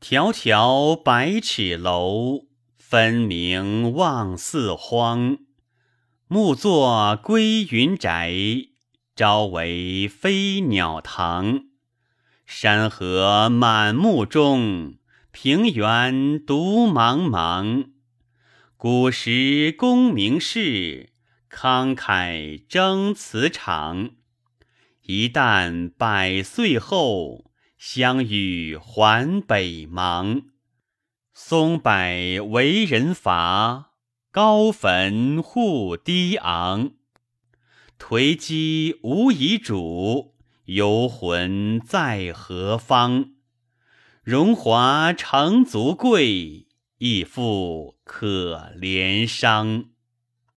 迢迢百尺楼，分明望四荒。暮作归云宅，朝为飞鸟堂。山河满目中，平原独茫茫。古时功名士，慷慨争祠场。一旦百岁后，相与还北邙。松柏为人伐，高坟护低昂。颓积无遗主，游魂在何方？荣华诚足贵，亦复可怜伤。